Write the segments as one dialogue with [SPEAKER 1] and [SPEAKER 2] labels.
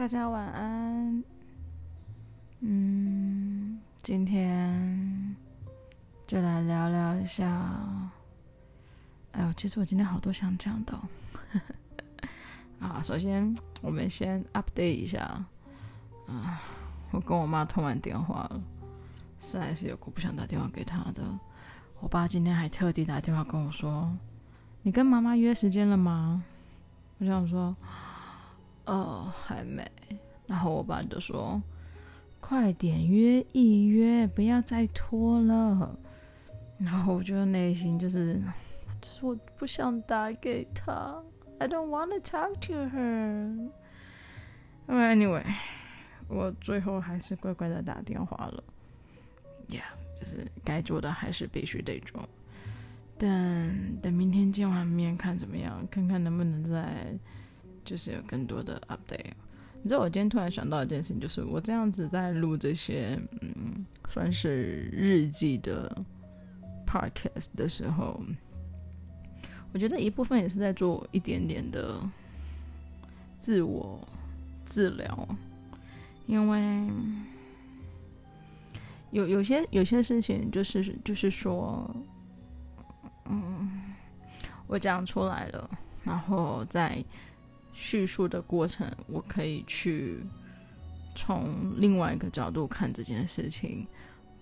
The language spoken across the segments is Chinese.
[SPEAKER 1] 大家晚安。嗯，今天就来聊聊一下。哎呦，其实我今天好多想讲的哦。啊，首先我们先 update 一下。啊，我跟我妈通完电话了，实在是有够不想打电话给她的。我爸今天还特地打电话跟我说：“你跟妈妈约时间了吗？”我想说。哦，还没。然后我爸就说：“快点约一约，不要再拖了。”然后我就内心就是，就是我不想打给他。I don't want to talk to her. Anyway，我最后还是乖乖的打电话了。Yeah，就是该做的还是必须得做。等等，明天见完面看怎么样，看看能不能再。就是有更多的 update。你知道，我今天突然想到一件事情，就是我这样子在录这些，嗯，算是日记的 podcast 的时候，我觉得一部分也是在做一点点的自我治疗，因为有有些有些事情，就是就是说，嗯，我讲出来了，然后再。叙述的过程，我可以去从另外一个角度看这件事情，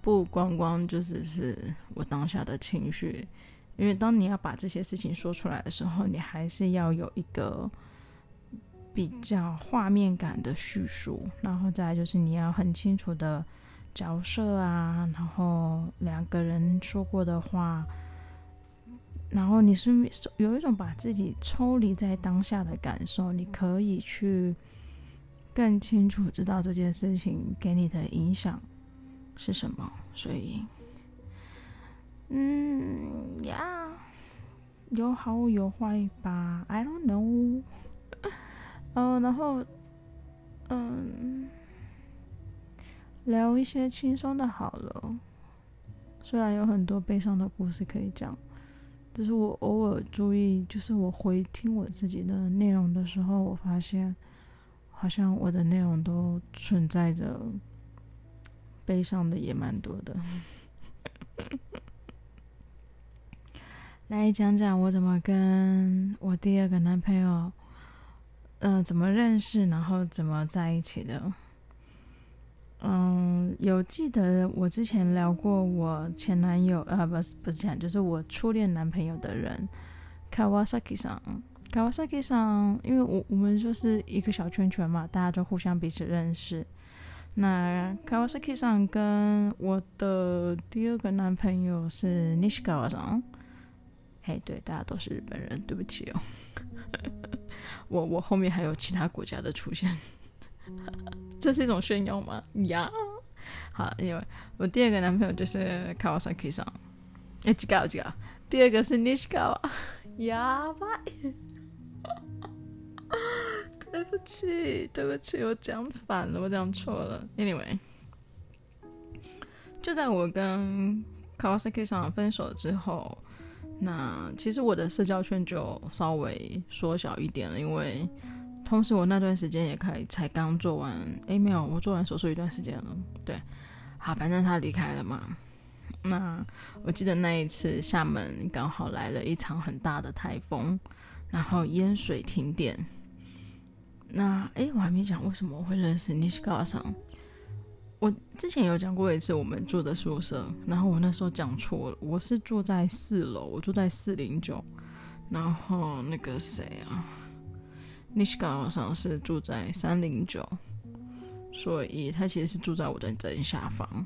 [SPEAKER 1] 不光光就是是我当下的情绪，因为当你要把这些事情说出来的时候，你还是要有一个比较画面感的叙述，然后再就是你要很清楚的角色啊，然后两个人说过的话。然后你是有一种把自己抽离在当下的感受，你可以去更清楚知道这件事情给你的影响是什么。所以，嗯呀，有好有坏吧，I don't know。嗯，然后，嗯，聊一些轻松的好了，虽然有很多悲伤的故事可以讲。就是我偶尔注意，就是我回听我自己的内容的时候，我发现好像我的内容都存在着悲伤的也蛮多的。来讲讲我怎么跟我第二个男朋友，呃，怎么认识，然后怎么在一起的。嗯，有记得我之前聊过我前男友，呃，不是不是前，就是我初恋男朋友的人，Kawasaki 桑，Kawasaki 桑，因为我我们就是一个小圈圈嘛，大家都互相彼此认识。那 Kawasaki 桑跟我的第二个男朋友是 Nishikawa 桑，嘿，对，大家都是日本人，对不起哦，我我后面还有其他国家的出现。这是一种炫耀吗？呀、yeah.，好，因为我第二个男朋友就是 Kawasaki 桑，哎，几个几个？第二个是 Nishikawa，呀吧，对不起，对不起，我讲反了，我讲错了。Anyway，就在我跟 Kawasaki 桑分手之后，那其实我的社交圈就稍微缩小一点了，因为。同时，我那段时间也开才刚做完，诶，没有，我做完手术一段时间了。对，好，反正他离开了嘛。那我记得那一次厦门刚好来了一场很大的台风，然后淹水停电。那诶，我还没讲为什么我会认识西川さん。我之前有讲过一次我们住的宿舍，然后我那时候讲错了，我是住在四楼，我住在四零九，然后那个谁啊？西川さん是住在三零九，所以他其实是住在我的正下方。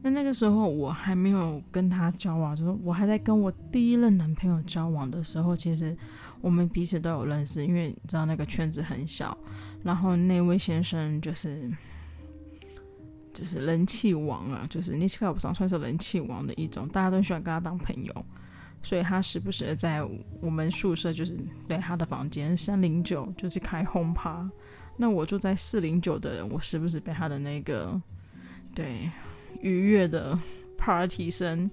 [SPEAKER 1] 那那个时候我还没有跟他交往，就是我还在跟我第一任男朋友交往的时候，其实我们彼此都有认识，因为你知道那个圈子很小。然后那位先生就是就是人气王啊，就是西川さん算是人气王的一种，大家都喜欢跟他当朋友。 所以他时不时的在我们宿舍，就是对他的房间三零九，就是开轰趴。那我住在四零九的人，我时不时被他的那个对愉悦的 party 声，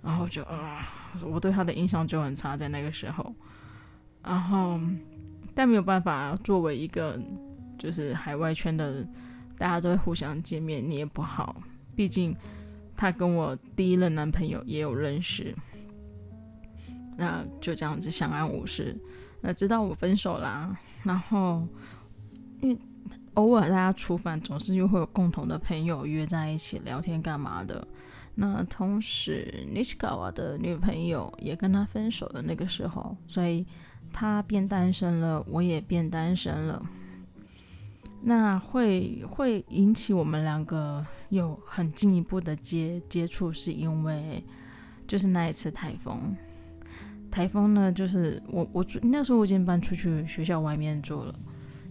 [SPEAKER 1] 然后就啊、我对他的印象就很差在那个时候。然后，但没有办法，作为一个就是海外圈的大家都会互相见面，你也不好，毕竟他跟我第一任男朋友也有认识，那就这样子相安无事。那直到我分手啦，然后因为偶尔大家出饭，总是又会有共同的朋友约在一起聊天干嘛的。那同时，尼西卡瓦的女朋友也跟他分手的那个时候，所以他变单身了，我也变单身了。那会会引起我们两个有很进一步的接接触，是因为就是那一次台风。台风呢，就是我我住那时候我已经搬出去学校外面住了，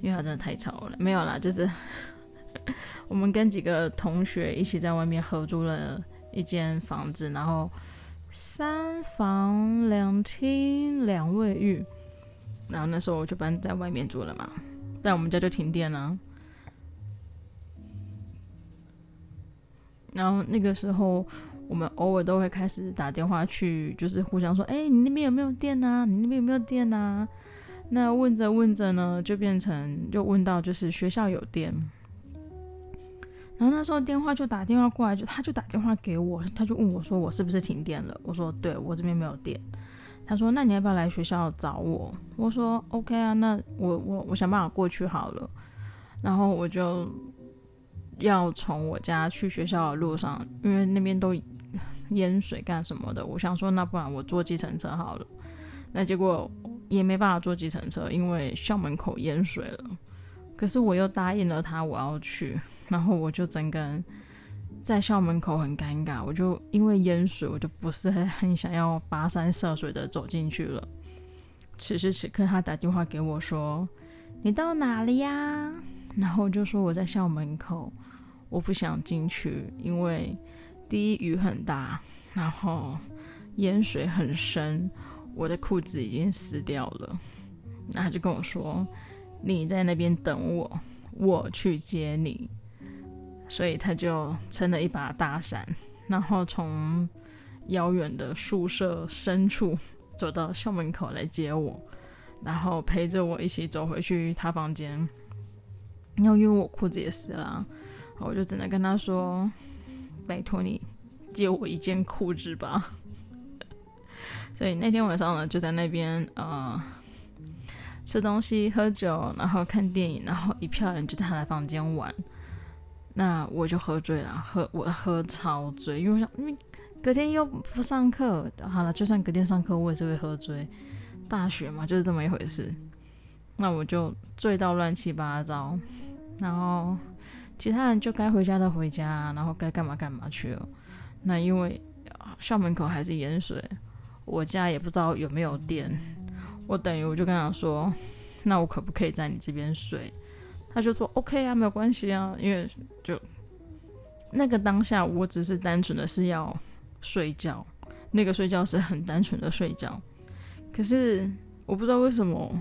[SPEAKER 1] 因为它真的太吵了。没有啦，就是 我们跟几个同学一起在外面合租了。一间房子，然后三房两厅两卫浴，然后那时候我就搬在外面住了嘛，但我们家就停电了。然后那个时候，我们偶尔都会开始打电话去，就是互相说：“哎，你那边有没有电啊？你那边有没有电啊？”那问着问着呢，就变成就问到就是学校有电。然后那时候电话就打电话过来，就他就打电话给我，他就问我说，我是不是停电了？我说对，我这边没有电。他说，那你要不要来学校找我？我说 OK 啊，那我我我想办法过去好了。然后我就要从我家去学校的路上，因为那边都淹水干什么的，我想说那不然我坐计程车好了。那结果也没办法坐计程车，因为校门口淹水了。可是我又答应了他，我要去。然后我就整个人在校门口很尴尬，我就因为淹水，我就不是很想要跋山涉水的走进去了。此时此刻，他打电话给我说：“你到哪里呀？”然后我就说我在校门口，我不想进去，因为第一雨很大，然后淹水很深，我的裤子已经湿掉了。然后他就跟我说：“你在那边等我，我去接你。”所以他就撑了一把大伞，然后从遥远的宿舍深处走到校门口来接我，然后陪着我一起走回去他房间。然后因为我裤子也湿了，我就只能跟他说：“拜托你借我一件裤子吧。”所以那天晚上呢，就在那边呃吃东西、喝酒，然后看电影，然后一票人就在他的房间玩。那我就喝醉了，喝我喝超醉，因为我想，因为隔天又不上课，好了，就算隔天上课，我也是会喝醉。大学嘛，就是这么一回事。那我就醉到乱七八糟，然后其他人就该回家的回家，然后该干嘛干嘛去了。那因为校门口还是盐水，我家也不知道有没有电，我等于我就跟他说，那我可不可以在你这边睡？他就说 OK 啊，没有关系啊，因为就那个当下，我只是单纯的是要睡觉，那个睡觉是很单纯的睡觉。可是我不知道为什么，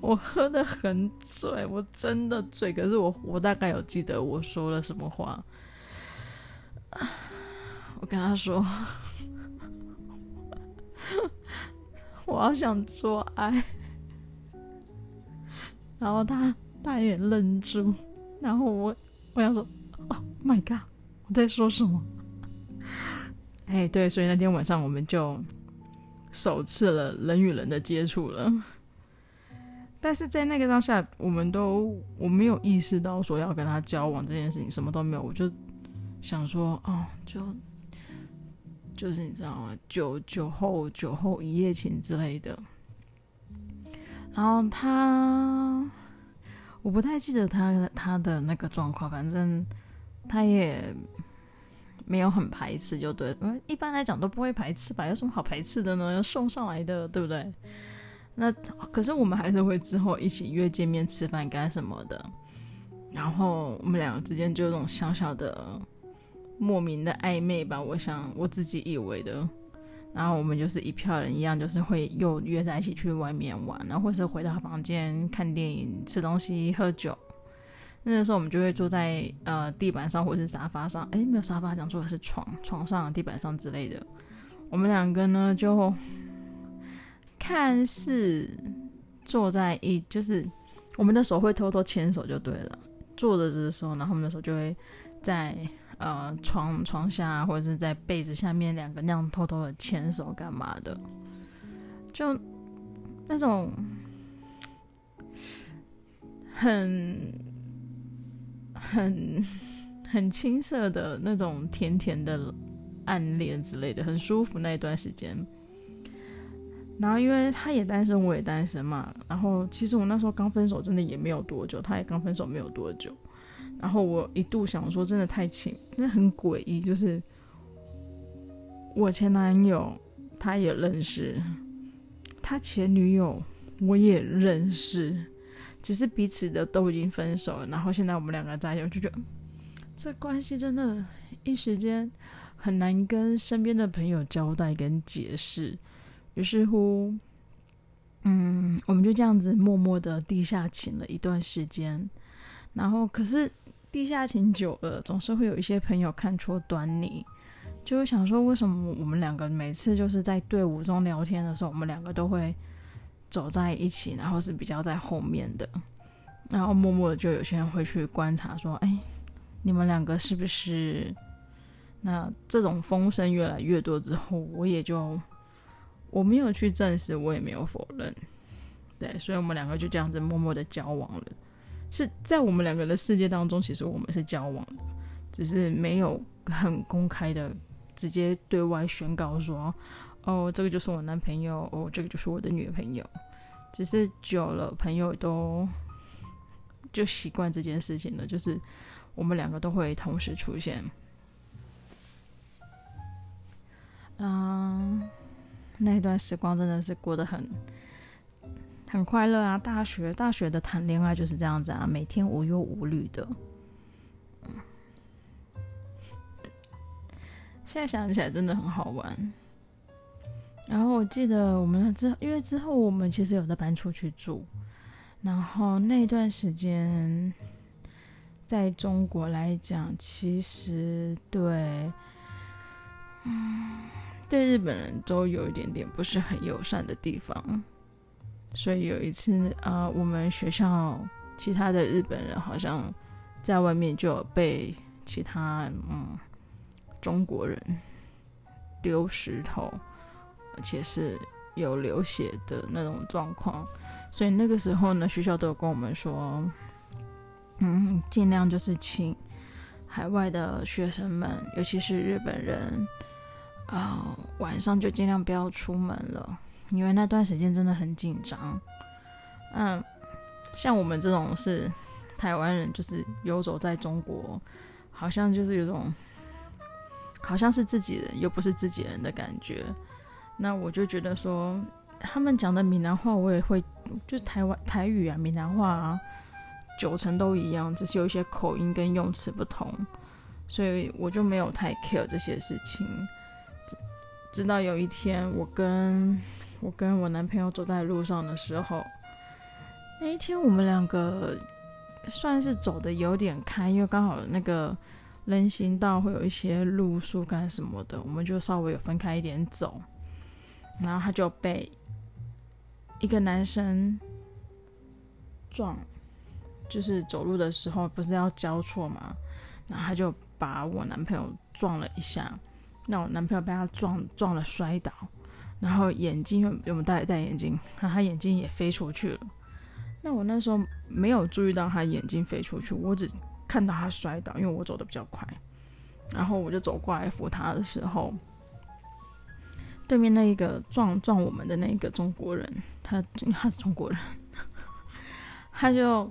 [SPEAKER 1] 我喝得很醉，我真的醉。可是我我大概有记得我说了什么话，我跟他说，我好想做爱。然后他他也愣住，然后我我想说，Oh my God，我在说什么？哎，对，所以那天晚上我们就首次了人与人的接触了。但是在那个当下，我们都我没有意识到说要跟他交往这件事情，什么都没有，我就想说，哦，就就是你知道吗？酒酒后酒后一夜情之类的。然后他，我不太记得他他的那个状况，反正他也没有很排斥，就对。嗯，一般来讲都不会排斥吧？有什么好排斥的呢？要送上来的，对不对？那可是我们还是会之后一起约见面吃饭干什么的。然后我们两个之间就有种小小的莫名的暧昧吧，我想我自己以为的。然后我们就是一票人一样，就是会又约在一起去外面玩，然后或是回到房间看电影、吃东西、喝酒。那个时候我们就会坐在呃地板上或是沙发上，诶，没有沙发，讲错的是床，床上、地板上之类的。我们两个呢就看似坐在一，就是我们的手会偷偷牵手就对了。坐着的时候，然后我们的手就会在呃床床下或者是在被子下面两个那样偷偷的牵手干嘛的，就那种很很很青涩的那种甜甜的暗恋之类的，很舒服那一段时间。然后因为他也单身，我也单身嘛。然后其实我那时候刚分手，真的也没有多久，他也刚分手没有多久。然后我一度想说，真的太亲，那很诡异，就是我前男友他也认识，他前女友我也认识，只是彼此的都已经分手了。然后现在我们两个在一起，我就觉得这关系真的，一时间很难跟身边的朋友交代跟解释。于是乎，嗯，我们就这样子默默的地下情了一段时间。然后，可是地下情久了，总是会有一些朋友看出端倪，就会想说，为什么我们两个每次就是在队伍中聊天的时候，我们两个都会走在一起，然后是比较在后面的。然后默默的就有些人会去观察，说：“哎，你们两个是不是？”那这种风声越来越多之后，我也就。我没有去证实，我也没有否认，对，所以我们两个就这样子默默的交往了。是在我们两个的世界当中，其实我们是交往的，只是没有很公开的直接对外宣告说，哦，这个就是我男朋友，哦，这个就是我的女朋友。只是久了，朋友都就习惯这件事情了，就是我们两个都会同时出现。嗯。那段时光真的是过得很很快乐啊！大学大学的谈恋爱就是这样子啊，每天无忧无虑的。现在想起来真的很好玩。然后我记得我们之因为之后我们其实有的搬出去住，然后那段时间在中国来讲，其实对，嗯。对日本人都有一点点不是很友善的地方，所以有一次啊、我们学校其他的日本人好像在外面就有被其他嗯中国人丢石头，而且是有流血的那种状况，所以那个时候呢，学校都有跟我们说，嗯，尽量就是请海外的学生们，尤其是日本人。啊、晚上就尽量不要出门了，因为那段时间真的很紧张。嗯，像我们这种是台湾人，就是游走在中国，好像就是有种好像是自己人又不是自己人的感觉。那我就觉得说，他们讲的闽南话我也会，就台湾台语啊、闽南话啊，九成都一样，只是有一些口音跟用词不同，所以我就没有太 care 这些事情。直到有一天，我跟我跟我男朋友走在路上的时候，那一天我们两个算是走的有点开，因为刚好那个人行道会有一些路树干什么的，我们就稍微有分开一点走，然后他就被一个男生撞，就是走路的时候不是要交错嘛，然后他就把我男朋友撞了一下。那我男朋友被他撞撞了摔倒，然后眼镜有有没有戴戴眼镜？然后他眼镜也飞出去了。那我那时候没有注意到他眼镜飞出去，我只看到他摔倒，因为我走的比较快。然后我就走过来扶他的时候，对面那一个撞撞我们的那个中国人，他他是中国人，他就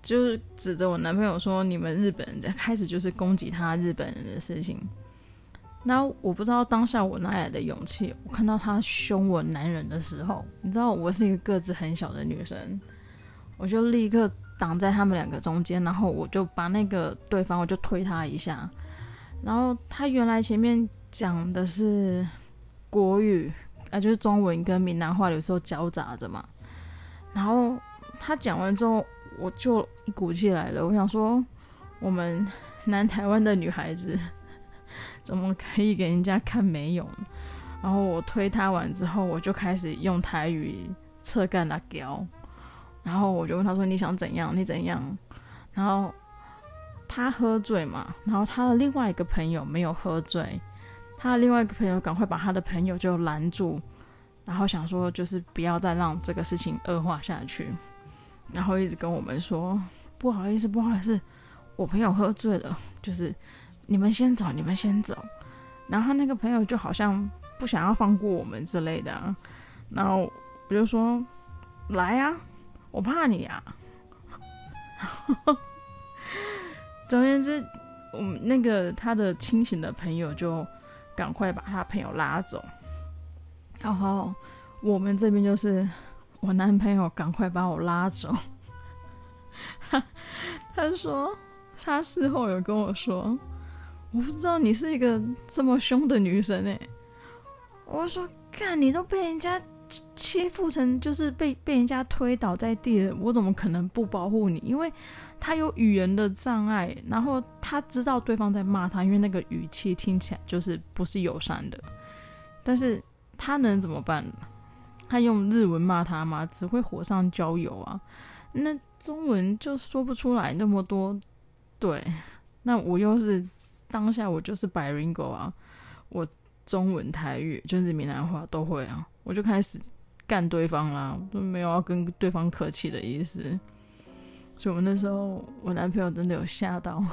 [SPEAKER 1] 就是指着我男朋友说：“你们日本人在开始就是攻击他日本人的事情。”那我不知道当下我哪来的勇气，我看到他凶我男人的时候，你知道我是一个个子很小的女生，我就立刻挡在他们两个中间，然后我就把那个对方我就推他一下，然后他原来前面讲的是国语啊，就是中文跟闽南话有时候交杂着嘛，然后他讲完之后，我就一股气来了，我想说我们南台湾的女孩子。怎么可以给人家看没有？然后我推他完之后，我就开始用台语侧干辣椒。然后我就问他说：“你想怎样？你怎样？”然后他喝醉嘛，然后他的另外一个朋友没有喝醉，他的另外一个朋友赶快把他的朋友就拦住，然后想说就是不要再让这个事情恶化下去，然后一直跟我们说：“不好意思，不好意思，我朋友喝醉了，就是你们先走，你们先走。”然后他那个朋友就好像不想要放过我们之类的，然后我就说：“来啊！”我怕你啊！总而言之，我们那个他的清醒的朋友就赶快把他朋友拉走，然后我们这边就是我男朋友赶快把我拉走。他 他说他事后有跟我说，我不知道你是一个这么凶的女生哎。我说，看你都被人家。欺负成就是被被人家推倒在地了，我怎么可能不保护你？因为他有语言的障碍，然后他知道对方在骂他，因为那个语气听起来就是不是友善的。但是他能怎么办？他用日文骂他吗？只会火上浇油啊！那中文就说不出来那么多。对，那我又是当下我就是 bilingual 啊，我中文台语就是闽南话都会啊。我就开始干对方啦，都没有要跟对方客气的意思。所以，我那时候我男朋友真的有吓到，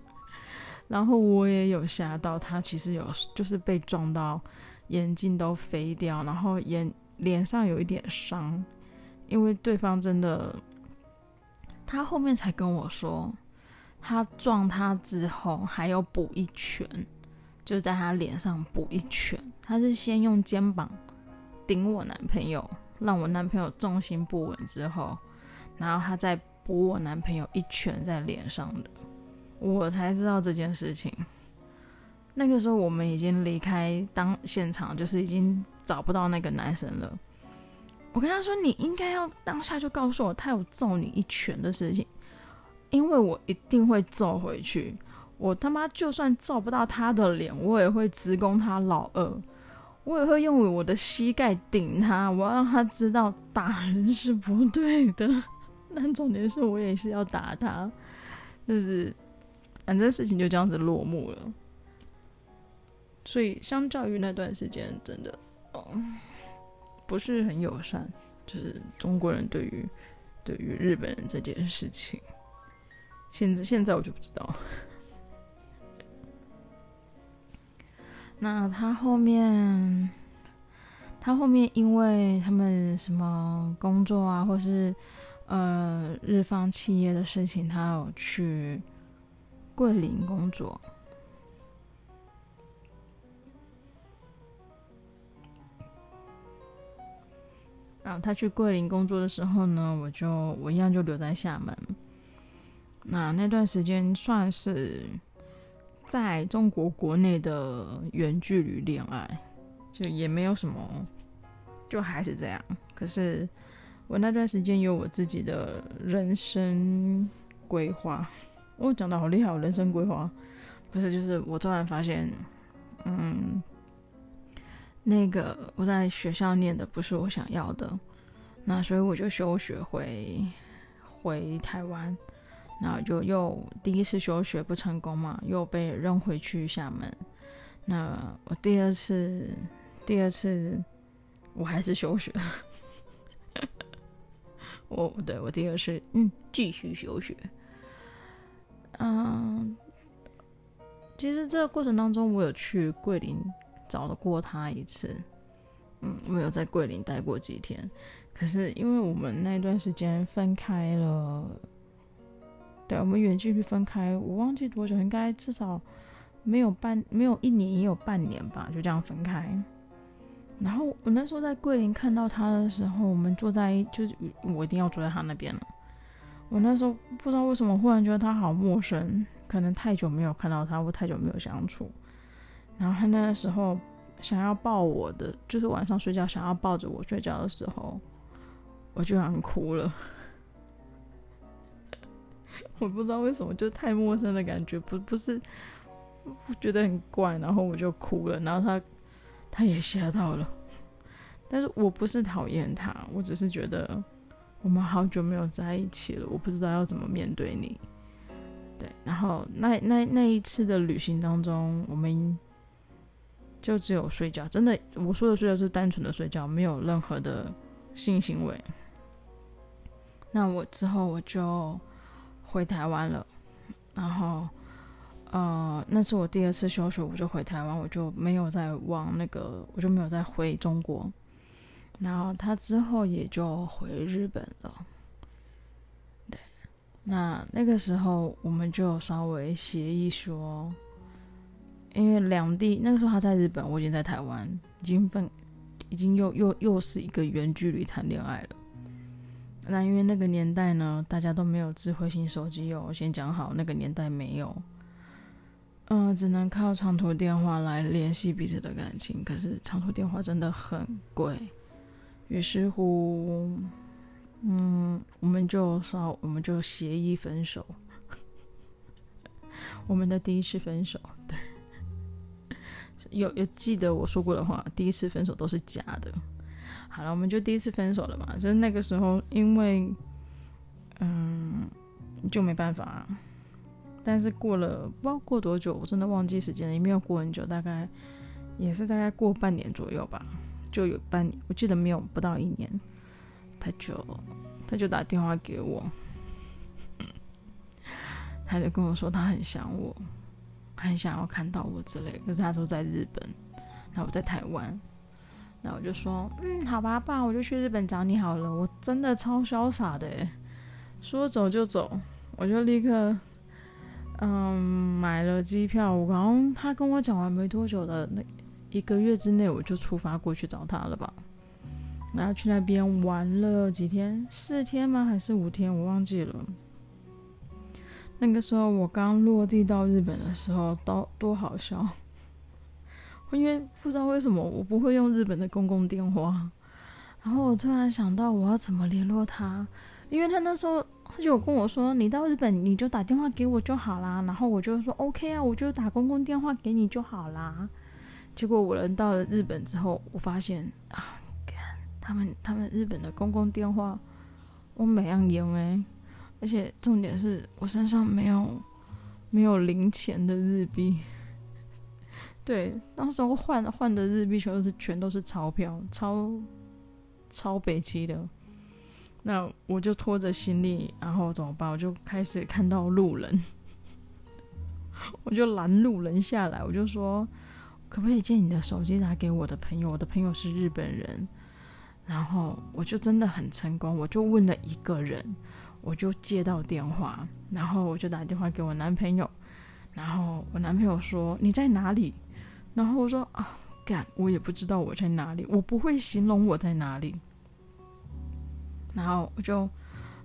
[SPEAKER 1] 然后我也有吓到。他其实有就是被撞到，眼镜都飞掉，然后眼脸上有一点伤，因为对方真的，他后面才跟我说，他撞他之后还有补一拳，就在他脸上补一拳。他是先用肩膀。顶我男朋友，让我男朋友重心不稳之后，然后他再补我男朋友一拳在脸上的，我才知道这件事情。那个时候我们已经离开当现场，就是已经找不到那个男生了。我跟他说：“你应该要当下就告诉我他有揍你一拳的事情，因为我一定会揍回去。我他妈就算揍不到他的脸，我也会直攻他老二。”我也会用我的膝盖顶他，我要让他知道打人是不对的。但重点是我也是要打他，就是反正事情就这样子落幕了。所以相较于那段时间，真的哦，不是很友善，就是中国人对于对于日本人这件事情，现在现在我就不知道。那他后面，他后面因为他们什么工作啊，或是呃日方企业的事情，他有去桂林工作。然后他去桂林工作的时候呢，我就我一样就留在厦门。那那段时间算是。在中国国内的远距离恋爱，就也没有什么，就还是这样。可是我那段时间有我自己的人生规划，我讲的好厉害，人生规划不是，就是我突然发现，嗯，那个我在学校念的不是我想要的，那所以我就休学回回台湾。然后就又第一次休学不成功嘛，又被扔回去厦门。那我第二次，第二次我还是休学。我对我第二次，嗯，继续休学。嗯，其实这个过程当中，我有去桂林找过他一次。嗯，我有在桂林待过几天。可是因为我们那段时间分开了。对，我们远距离分开，我忘记多久，应该至少没有半，没有一年，也有半年吧，就这样分开。然后我那时候在桂林看到他的时候，我们坐在，就是我一定要坐在他那边了。我那时候不知道为什么，忽然觉得他好陌生，可能太久没有看到他，或太久没有相处。然后他那个时候想要抱我的，就是晚上睡觉想要抱着我睡觉的时候，我居然哭了。我不知道为什么，就太陌生的感觉，不不是，我觉得很怪，然后我就哭了，然后他他也吓到了，但是我不是讨厌他，我只是觉得我们好久没有在一起了，我不知道要怎么面对你。对，然后那那那一次的旅行当中，我们就只有睡觉，真的，我说的睡觉是单纯的睡觉，没有任何的性行为。那我之后我就回台湾了，然后呃，那是我第二次休学，我就回台湾，我就没有再往那个，我就没有再回中国。然后他之后也就回日本了。对，那那个时候我们就稍微协议说，因为两地那个时候他在日本，我已经在台湾，已经分，已经又又又是一个远距离谈恋爱了。那因为那个年代呢，大家都没有智慧型手机哦。我先讲好，那个年代没有，嗯、只能靠长途电话来联系彼此的感情。可是长途电话真的很贵，于是乎，嗯，我们就稍，我们就协议分手。我们的第一次分手，对，有有记得我说过的话，第一次分手都是假的。好了，我们就第一次分手了嘛。就是那个时候，因为，嗯，就没办法。但是过了不知道过多久，我真的忘记时间了，也没有过很久，大概也是大概过半年左右吧，就有半年，我记得没有不到一年，他就他就打电话给我，他就跟我说他很想我，很想要看到我之类。可是他都在日本，那我在台湾。那我就说，嗯，好吧，爸，我就去日本找你好了。我真的超潇洒的，说走就走，我就立刻，嗯，买了机票。然后他跟我讲完没多久的那一个月之内，我就出发过去找他了吧。然后去那边玩了几天，四天吗？还是五天？我忘记了。那个时候我刚落地到日本的时候，多多好笑。因为不知道为什么我不会用日本的公共电话，然后我突然想到我要怎么联络他，因为他那时候他就有跟我说，你到日本你就打电话给我就好啦，然后我就说 OK 啊，我就打公共电话给你就好啦。结果我人到了日本之后，我发现啊，他们他们日本的公共电话我没样用诶，而且重点是我身上没有没有零钱的日币。对，当时我换换的日币全都是全都是钞票，超超北七的。那我就拖着行李，然后怎么办？我就开始看到路人，我就拦路人下来，我就说，可不可以借你的手机拿给我的朋友？我的朋友是日本人。然后我就真的很成功，我就问了一个人，我就接到电话，然后我就打电话给我男朋友，然后我男朋友说，你在哪里？然后我说啊，干，我也不知道我在哪里，我不会形容我在哪里。然后我就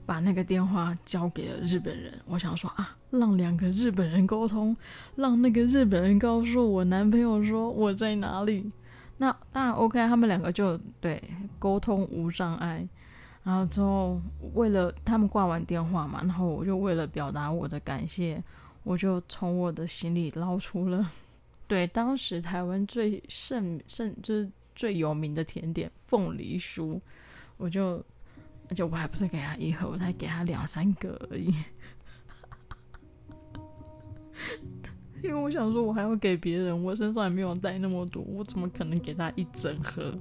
[SPEAKER 1] 把那个电话交给了日本人，我想说啊，让两个日本人沟通，让那个日本人告诉我男朋友说我在哪里。那当然 OK，他们两个就对沟通无障碍。然后之后为了他们挂完电话嘛，然后我就为了表达我的感谢，我就从我的行李捞出了。对，当时台湾最盛盛就是最有名的甜点凤梨酥，我就而且我还不是给他一盒，我才给他两三个而已，因为我想说，我还要给别人，我身上也没有带那么多，我怎么可能给他一整盒？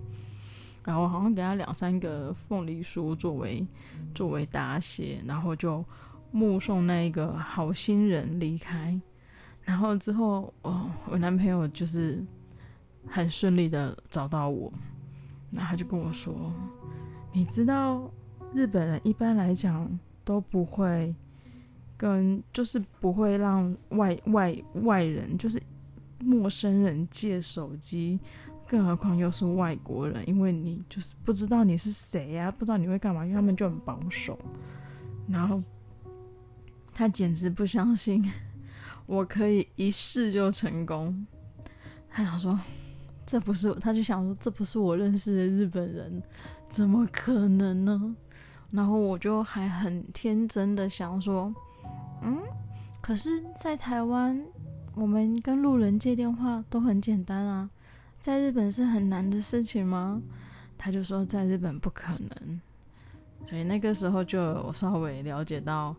[SPEAKER 1] 然后好像给他两三个凤梨酥作为作为答谢，然后就目送那个好心人离开。然后之后，哦，我男朋友就是很顺利的找到我，然后他就跟我说：“你知道日本人一般来讲都不会跟，就是不会让外外外人，就是陌生人借手机，更何况又是外国人，因为你就是不知道你是谁呀，不知道你会干嘛，因为他们就很保守。”然后他简直不相信。我可以一试就成功，他想说，这不是，他就想说，这不是我认识的日本人，怎么可能呢？然后我就还很天真的想说，嗯，可是，在台湾，我们跟路人借电话都很简单啊，在日本是很难的事情吗？他就说在日本不可能，所以那个时候就稍微了解到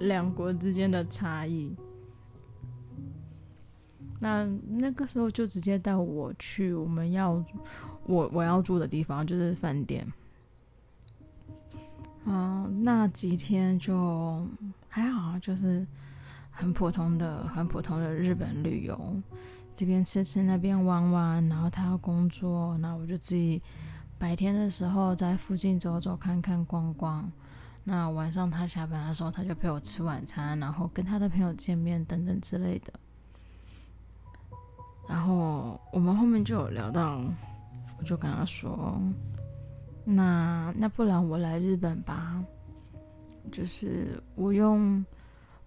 [SPEAKER 1] 两国之间的差异。那那个时候就直接带我去我们要我我要住的地方，就是饭店。嗯，那几天就还好，就是很普通的、很普通的日本旅游，这边吃吃，那边玩玩。然后他要工作，那我就自己白天的时候在附近走走看看逛逛。那晚上他下班的时候，他就陪我吃晚餐，然后跟他的朋友见面等等之类的。然后我们后面就有聊到，我就跟他说。那那不然我来日本吧，就是我用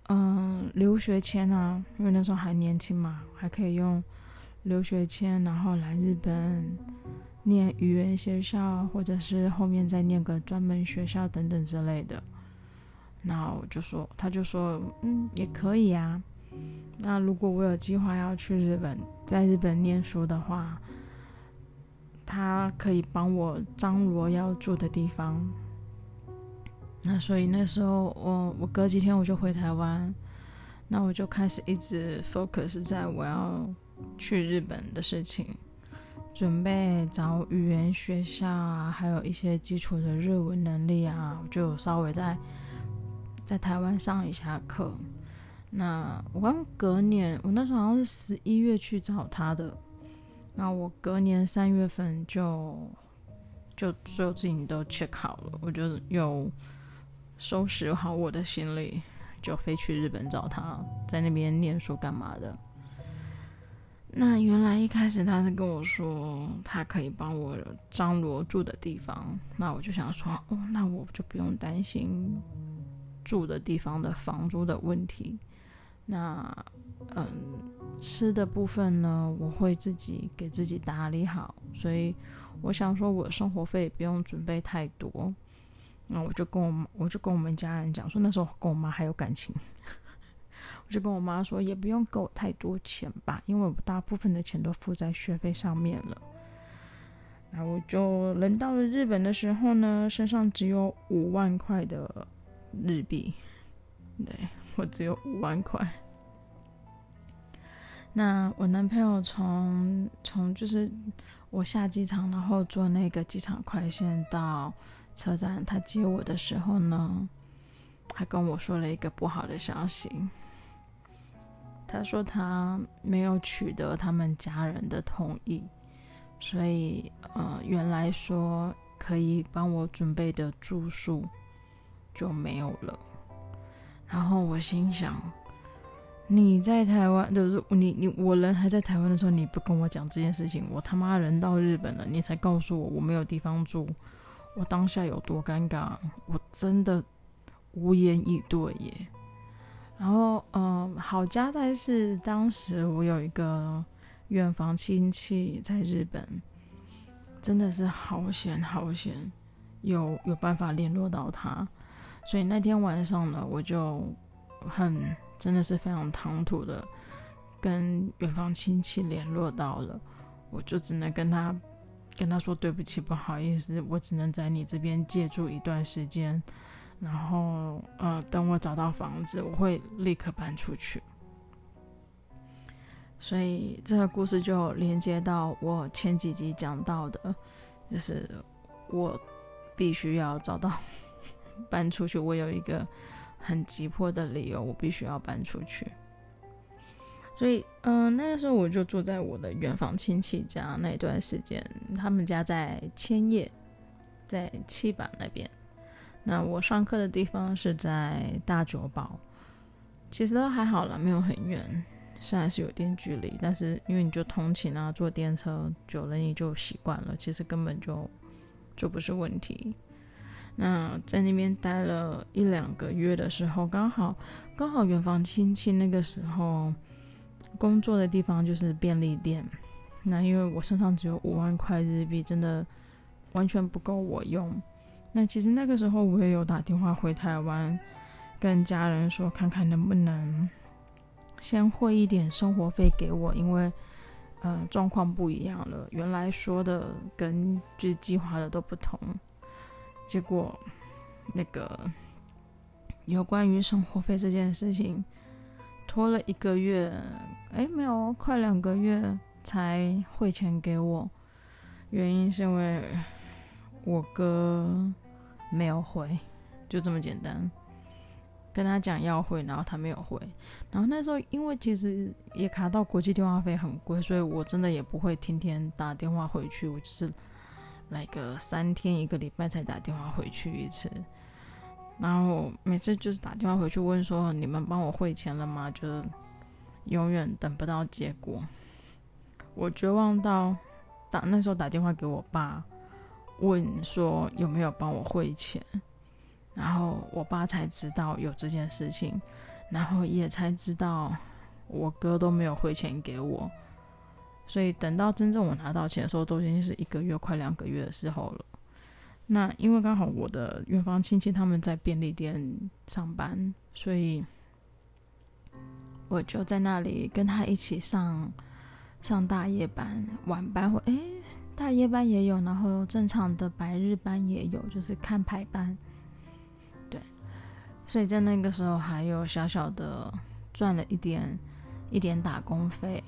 [SPEAKER 1] 嗯留学签啊，因为那时候还年轻嘛，还可以用留学签，然后来日本念语言学校，或者是后面再念个专门学校等等之类的。然后我就说，他就说，嗯，也可以啊。那如果我有计划要去日本，在日本念书的话。他可以帮我张罗要住的地方，那所以那时候我我隔几天我就回台湾，那我就开始一直 focus 在我要去日本的事情，准备找语言学校啊，还有一些基础的日文能力啊，就稍微在在台湾上一下课。那我刚隔年，我那时候好像是十一月去找他的。那我隔年三月份就就所有事情都 check 好了，我就又收拾好我的行李，就飞去日本找他，在那边念书干嘛的。那原来一开始他是跟我说他可以帮我张罗住的地方，那我就想说哦，那我就不用担心住的地方的房租的问题。那嗯。吃的部分呢，我会自己给自己打理好，所以我想说，我生活费不用准备太多。那我就跟我我就跟我们家人讲说，那时候跟我妈还有感情，我就跟我妈说，也不用给我太多钱吧，因为我大部分的钱都付在学费上面了。那我就人到了日本的时候呢，身上只有五万块的日币，对，我只有五万块。那我男朋友从从就是我下机场，然后坐那个机场快线到车站，他接我的时候呢，他跟我说了一个不好的消息。他说他没有取得他们家人的同意，所以呃，原来说可以帮我准备的住宿就没有了。然后我心想。你在台湾，就是你你我人还在台湾的时候，你不跟我讲这件事情，我他妈人到日本了，你才告诉我我没有地方住，我当下有多尴尬，我真的无言以对耶。然后，嗯，好家在是当时我有一个远房亲戚在日本，真的是好险好险，有有办法联络到他，所以那天晚上呢，我就很。真的是非常唐突的，跟远方亲戚联络到了，我就只能跟他跟他说对不起，不好意思，我只能在你这边借住一段时间，然后呃，等我找到房子，我会立刻搬出去。所以这个故事就连接到我前几集讲到的，就是我必须要找到 搬出去，我有一个。很急迫的理由，我必须要搬出去。所以，嗯、那个时候我就住在我的远房亲戚家。那段时间，他们家在千叶，在七坂那边。那我上课的地方是在大久保，其实都还好了，没有很远，虽然是有点距离，但是因为你就通勤啊，坐电车久了你就习惯了，其实根本就就不是问题。那在那边待了一两个月的时候，刚好刚好远房亲戚那个时候工作的地方就是便利店。那因为我身上只有五万块日币，真的完全不够我用。那其实那个时候我也有打电话回台湾，跟家人说看看能不能先汇一点生活费给我，因为呃状况不一样了，原来说的跟就计划的都不同，结果那个有关于生活费这件事情拖了一个月，哎，没有，快两个月才汇钱给我，原因是因为我哥没有回，就这么简单。跟他讲要汇，然后他没有汇。然后那时候因为其实也卡到国际电话费很贵，所以我真的也不会天天打电话回去，我就是来个三天一个礼拜才打电话回去一次。然后每次就是打电话回去问说，你们帮我汇钱了吗？就永远等不到结果。我绝望到打那时候打电话给我爸，问说有没有帮我汇钱。然后我爸才知道有这件事情，然后也才知道我哥都没有汇钱给我，所以等到真正我拿到钱的时候，都已经是一个月快两个月的时候了。那因为刚好我的远方亲戚他们在便利店上班，所以我就在那里跟他一起上上大夜班、晚班或诶大夜班也有，然后正常的白日班也有，就是看排班。对所以在那个时候还有小小的赚了一点一点打工费，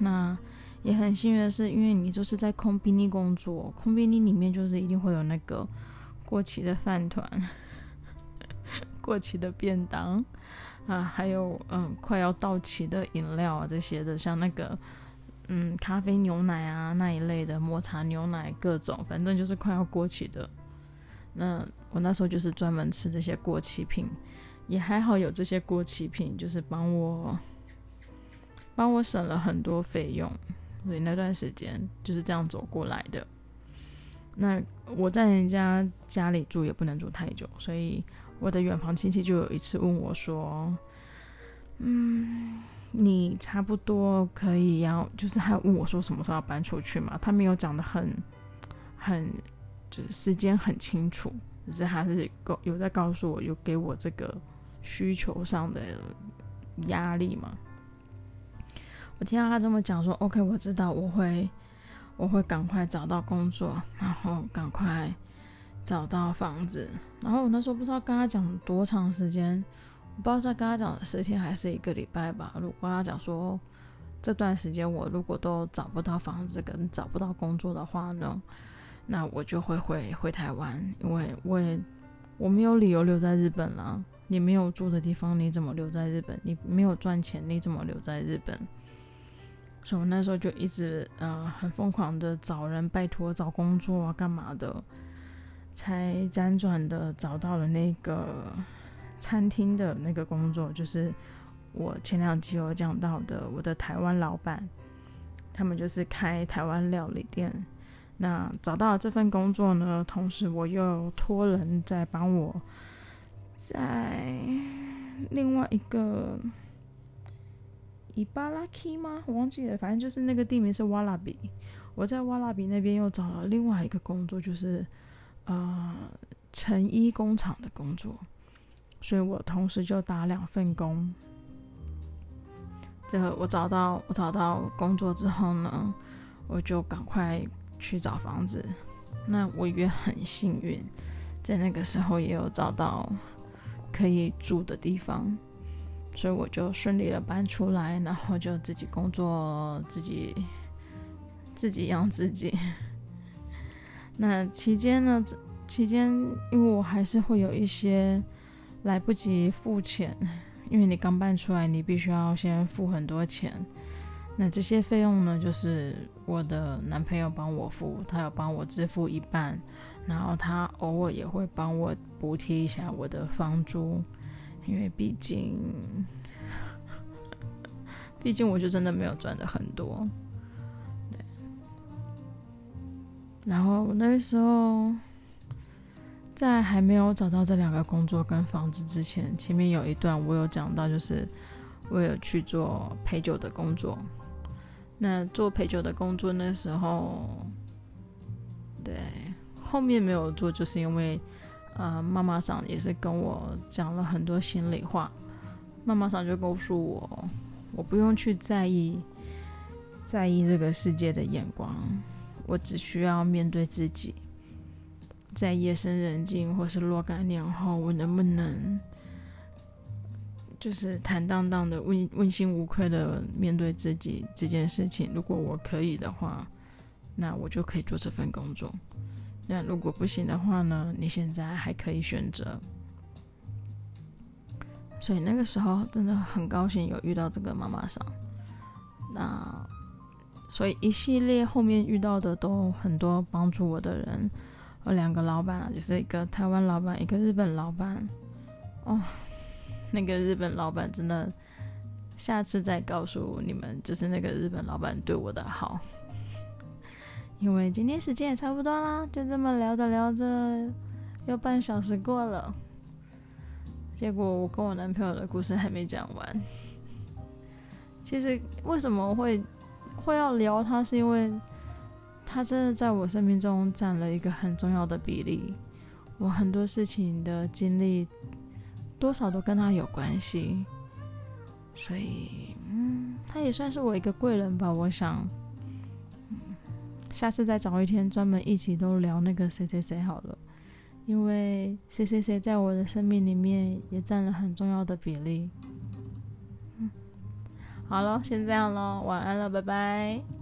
[SPEAKER 1] 那也很幸运的是，因为你就是在空宾利工作，空宾尼里面就是一定会有那个过期的饭团、过期的便当啊，还有嗯快要到期的饮料啊这些的，像那个嗯咖啡牛奶啊那一类的抹茶牛奶各种，反正就是快要过期的。那我那时候就是专门吃这些过期品，也还好有这些过期品，就是帮我帮我省了很多费用，所以那段时间就是这样走过来的。那我在人家家里住也不能住太久，所以我的远房亲戚就有一次问我说：“嗯，你差不多可以要，就是还问我说什么时候要搬出去嘛？”他没有讲得很很。就是时间很清楚，只是他是告有在告诉我，有给我这个需求上的压力嘛。我听到他这么讲说，OK，我知道我会我会赶快找到工作，然后赶快找到房子。然后我那时候不知道跟他讲多长时间，不知道在跟他讲十天还是一个礼拜吧。如果他讲说这段时间我如果都找不到房子跟找不到工作的话呢？那我就会回回台湾，因为我也我没有理由留在日本了。你没有住的地方，你怎么留在日本？你没有赚钱，你怎么留在日本？所以我那时候就一直呃很疯狂的找人拜托找工作啊干嘛的，才辗转的找到了那个餐厅的那个工作，就是我前两集有讲到的，我的台湾老板，他们就是开台湾料理店。那找到这份工作呢，同时我又托人在帮我，在另外一个伊巴拉基吗？我忘记了，反正就是那个地名是瓦拉比。我在瓦拉比那边又找了另外一个工作，就是呃成衣工厂的工作，所以我同时就打两份工。这个我找到我找到工作之后呢，我就赶快。去找房子，那我也很幸运，在那个时候也有找到可以住的地方，所以我就顺利的搬出来，然后就自己工作，自己自己养自己。那期间呢，期间因为我还是会有一些来不及付钱，因为你刚搬出来，你必须要先付很多钱。那这些费用呢，就是我的男朋友帮我付，他有帮我支付一半，然后他偶尔也会帮我补贴一下我的房租，因为毕竟，毕竟我就真的没有赚的很多，对。然后那时候，在还没有找到这两个工作跟房子之前，前面有一段我有讲到，就是我有去做陪酒的工作。那做陪酒的工作那时候，对，后面没有做，就是因为，呃，妈妈桑也是跟我讲了很多心里话。妈妈桑就告诉我，我不用去在意，在意这个世界的眼光，我只需要面对自己。在夜深人静或是若干年后，我能不能就是坦荡荡的、问问心无愧的面对自己这件事情？如果我可以的话，那我就可以做这份工作。那如果不行的话呢？你现在还可以选择。所以那个时候真的很高兴有遇到这个妈妈桑。那所以一系列后面遇到的都很多帮助我的人。有两个老板啊，就是一个台湾老板，一个日本老板。哦，那个日本老板真的，下次再告诉你们，就是那个日本老板对我的好。因为今天时间也差不多啦，就这么聊着聊着，又半小时过了。结果我跟我男朋友的故事还没讲完。其实为什么会会要聊他，是因为。他真的在我生命中占了一个很重要的比例，我很多事情的经历多少都跟他有关系，所以，嗯，他也算是我一个贵人吧。我想，嗯，下次再找一天专门一起都聊那个谁谁谁好了，因为谁谁谁在我的生命里面也占了很重要的比例。嗯，好了，先这样咯，晚安了，拜拜。